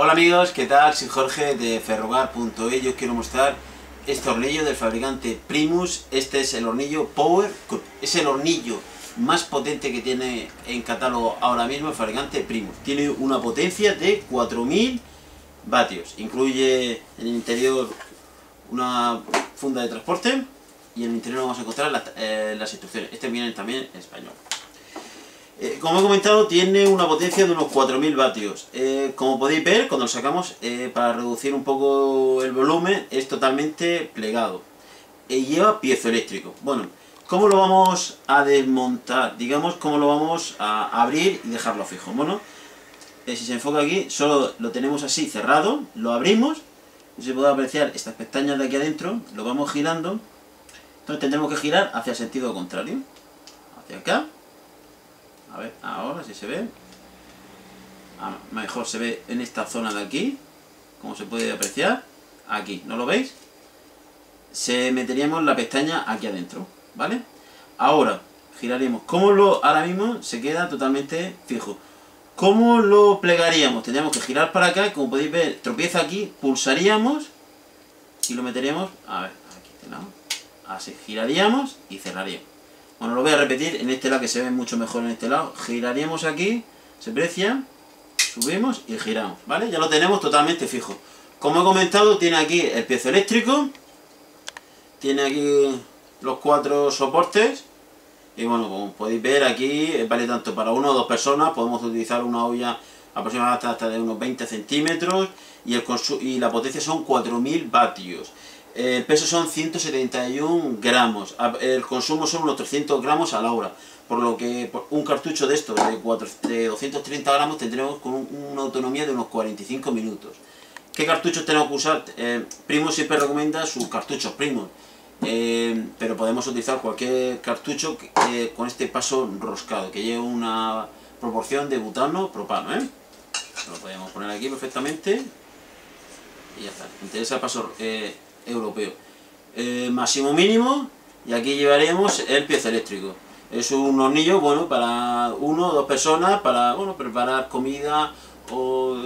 Hola amigos, ¿qué tal? Soy Jorge de ferrogar.e Yo quiero mostrar este hornillo del fabricante Primus. Este es el hornillo Power Es el hornillo más potente que tiene en catálogo ahora mismo el fabricante Primus. Tiene una potencia de 4000 vatios. Incluye en el interior una funda de transporte y en el interior vamos a encontrar eh, las instrucciones. Este viene también en español. Eh, como he comentado, tiene una potencia de unos 4000 vatios. Eh, como podéis ver, cuando lo sacamos, eh, para reducir un poco el volumen, es totalmente plegado. Y lleva piezo eléctrico. Bueno, ¿cómo lo vamos a desmontar? Digamos, ¿cómo lo vamos a abrir y dejarlo fijo? Bueno, si se enfoca aquí, solo lo tenemos así cerrado, lo abrimos, y se puede apreciar estas pestañas de aquí adentro, lo vamos girando, entonces tendremos que girar hacia el sentido contrario, hacia acá, a ver, ahora si se ve. Ah, mejor se ve en esta zona de aquí, como se puede apreciar. Aquí, ¿no lo veis? Se meteríamos la pestaña aquí adentro, ¿vale? Ahora, giraríamos. ¿Cómo lo, ahora mismo se queda totalmente fijo? ¿Cómo lo plegaríamos? Tendríamos que girar para acá, como podéis ver, tropieza aquí, pulsaríamos y lo meteríamos, a ver, aquí tenemos, así, giraríamos y cerraríamos. Bueno, lo voy a repetir en este lado que se ve mucho mejor en este lado. Giraríamos aquí, se precia, subimos y giramos, ¿vale? Ya lo tenemos totalmente fijo. Como he comentado, tiene aquí el piezo eléctrico, tiene aquí los cuatro soportes y bueno, como podéis ver aquí, vale tanto para una o dos personas, podemos utilizar una olla aproximadamente hasta de unos 20 centímetros y, el y la potencia son 4000 vatios. El peso son 171 gramos, el consumo son unos 300 gramos a la hora, por lo que un cartucho de estos de, 230 gramos tendremos con una autonomía de unos 45 minutos. ¿Qué cartuchos tenemos que usar? Eh, Primo siempre recomienda sus cartuchos Primo, eh, pero podemos utilizar cualquier cartucho con este paso roscado, que lleve una proporción de butano-propano. ¿eh? Lo podemos poner aquí perfectamente y ya está. Interesa el paso europeo. Eh, máximo mínimo, y aquí llevaremos el piezo eléctrico. Es un hornillo, bueno, para uno o dos personas, para, bueno, preparar comida o,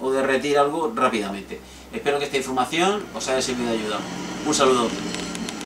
o derretir algo rápidamente. Espero que esta información os haya servido de ayuda. Un saludo.